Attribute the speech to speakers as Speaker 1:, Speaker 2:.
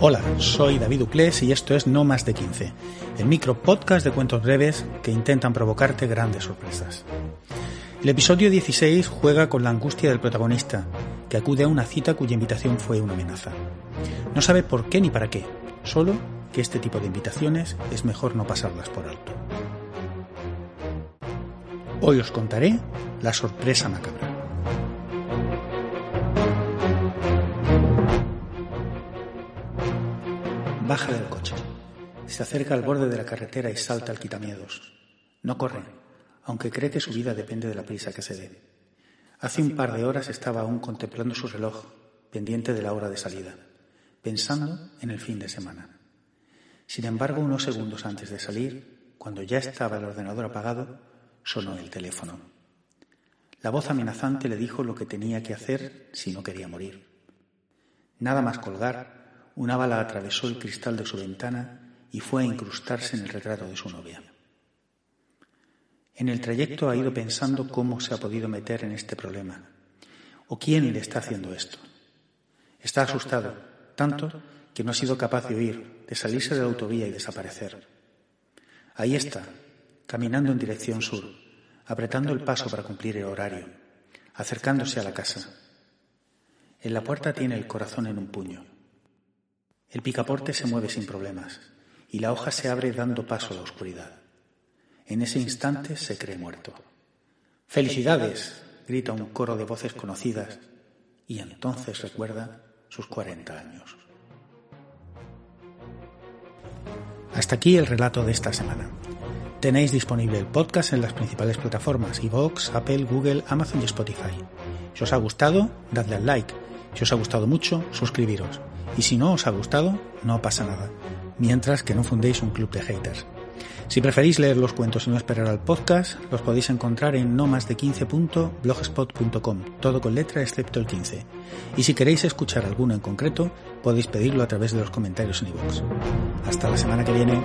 Speaker 1: Hola, soy David Uclés y esto es No Más de 15, el micro podcast de cuentos breves que intentan provocarte grandes sorpresas. El episodio 16 juega con la angustia del protagonista, que acude a una cita cuya invitación fue una amenaza. No sabe por qué ni para qué, solo que este tipo de invitaciones es mejor no pasarlas por alto. Hoy os contaré la sorpresa macabra. Baja del coche. Se acerca al borde de la carretera y salta al quitamiedos. No corre, aunque cree que su vida depende de la prisa que se dé. Hace un par de horas estaba aún contemplando su reloj, pendiente de la hora de salida, pensando en el fin de semana. Sin embargo, unos segundos antes de salir, cuando ya estaba el ordenador apagado, sonó el teléfono. La voz amenazante le dijo lo que tenía que hacer si no quería morir. Nada más colgar, una bala atravesó el cristal de su ventana y fue a incrustarse en el retrato de su novia. En el trayecto ha ido pensando cómo se ha podido meter en este problema o quién le está haciendo esto. Está asustado, tanto que no ha sido capaz de huir, de salirse de la autovía y desaparecer. Ahí está, caminando en dirección sur, apretando el paso para cumplir el horario, acercándose a la casa. En la puerta tiene el corazón en un puño. El picaporte se mueve sin problemas y la hoja se abre dando paso a la oscuridad. En ese instante se cree muerto. ¡Felicidades! grita un coro de voces conocidas y entonces recuerda sus 40 años. Hasta aquí el relato de esta semana. Tenéis disponible el podcast en las principales plataformas iVoox, Apple, Google, Amazon y Spotify. Si os ha gustado, dadle al like. Si os ha gustado mucho, suscribiros. Y si no os ha gustado, no pasa nada. Mientras que no fundéis un club de haters. Si preferís leer los cuentos y no esperar al podcast, los podéis encontrar en no más de 15.blogspot.com, todo con letra excepto el 15. Y si queréis escuchar alguno en concreto, podéis pedirlo a través de los comentarios en iVoox. Hasta la semana que viene.